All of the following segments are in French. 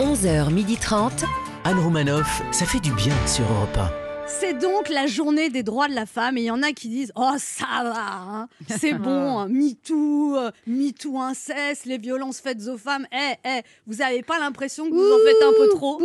11h30. Anne Romanoff, ça fait du bien sur Europe 1. C'est donc la journée des droits de la femme et il y en a qui disent Oh, ça va, hein, c'est bon, MeToo, euh, MeToo inceste, les violences faites aux femmes. Eh, eh, vous n'avez pas l'impression que vous en faites un peu trop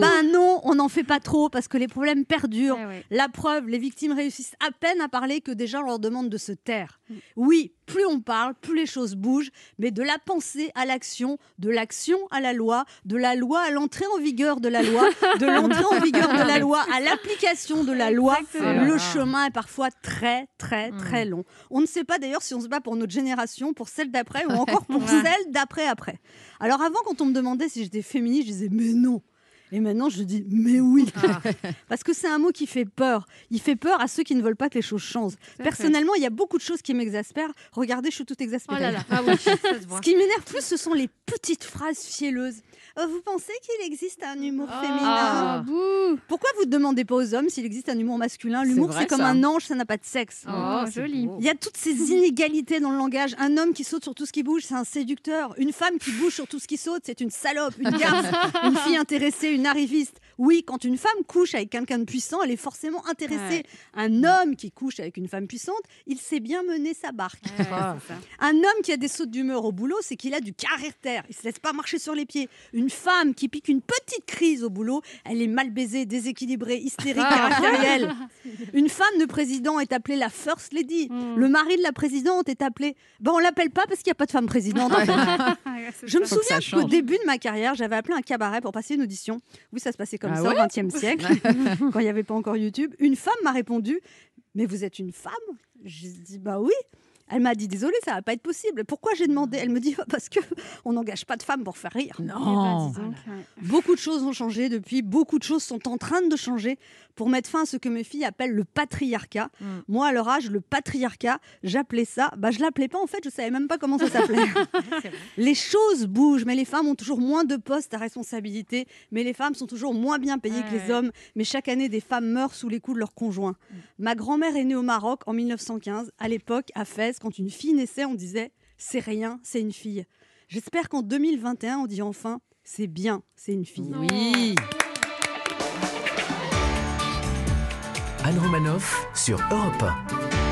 Ben non, on n'en fait pas trop parce que les problèmes perdurent. Eh ouais. La preuve, les victimes réussissent à peine à parler que déjà on leur demande de se taire. Oui, plus on parle, plus les choses bougent, mais de la pensée à l'action, de l'action à la loi, de la loi à l'entrée en vigueur de la loi, de l'entrée en vigueur de la loi à l'application de la loi, Exactement. le chemin est parfois très très très long. On ne sait pas d'ailleurs si on se bat pour notre génération, pour celle d'après ou encore pour celle d'après après. Alors avant quand on me demandait si j'étais féministe, je disais mais non. Et maintenant, je dis mais oui, parce que c'est un mot qui fait peur. Il fait peur à ceux qui ne veulent pas que les choses changent. Personnellement, il y a beaucoup de choses qui m'exaspèrent. Regardez, je suis toute Oh exaspérée. là là. Ah oui, ça se voit. Ce qui m'énerve plus, ce sont les petites phrases fielleuses. Euh, vous pensez qu'il existe un humour Ah. féminin Bouh. Pourquoi vous ne demandez pas aux hommes s'il existe un humour masculin? L'humour, c'est comme ça. un ange, ça n'a pas de sexe. Oh, joli. Il y a toutes ces inégalités dans le langage. Un homme qui saute sur tout ce qui bouge, c'est un séducteur. Une femme qui bouge sur tout ce qui saute, c'est une salope, une garce, une fille intéressée, une arriviste. Oui, quand une femme couche avec quelqu'un de puissant, elle est forcément intéressée. Ouais. Un homme qui couche avec une femme puissante, il sait bien mener sa barque. Ouais, ça. Un homme qui a des sautes d'humeur au boulot, c'est qu'il a du caractère. Il se laisse pas marcher sur les pieds. Une femme qui pique une petite crise au boulot, elle est mal baisée, déséquilibrée, hystérique, caractérielle. Une femme de président est appelée la first lady. Mm. Le mari de la présidente est appelé. Ben on l'appelle pas parce qu'il n'y a pas de femme présidente. en fait. Je me souviens qu'au début de ma carrière, j'avais appelé un cabaret pour passer une audition. Oui, ça se passait comme Ah ça ouais au XXe siècle, quand il n'y avait pas encore YouTube. Une femme m'a répondu Mais vous êtes une femme? J'ai dit Bah oui. Elle m'a dit Désolée, ça va pas être possible. Pourquoi j'ai demandé? Elle me dit Parce que on n'engage pas de femmes pour faire rire. Eh ben, Non. donc, ouais. Beaucoup de choses ont changé depuis, beaucoup de choses sont en train de changer pour mettre fin à ce que mes filles appellent le patriarcat. Mm. Moi, à leur âge, le patriarcat, j'appelais ça, bah, je l'appelais pas en fait, je savais même pas comment ça s'appelait. les choses bougent, mais les femmes ont toujours moins de postes à responsabilité, mais les femmes sont toujours moins bien payées que les hommes, mais chaque année, des femmes meurent sous les coups de leurs conjoints. Ma grand-mère est née au Maroc en 1915. À l'époque, à Fès, quand une fille naissait, on disait c'est rien, c'est une fille. J'espère qu'en 2021, on dit enfin c'est bien, c'est une fille. Oui. Anne Romanoff sur Europe 1.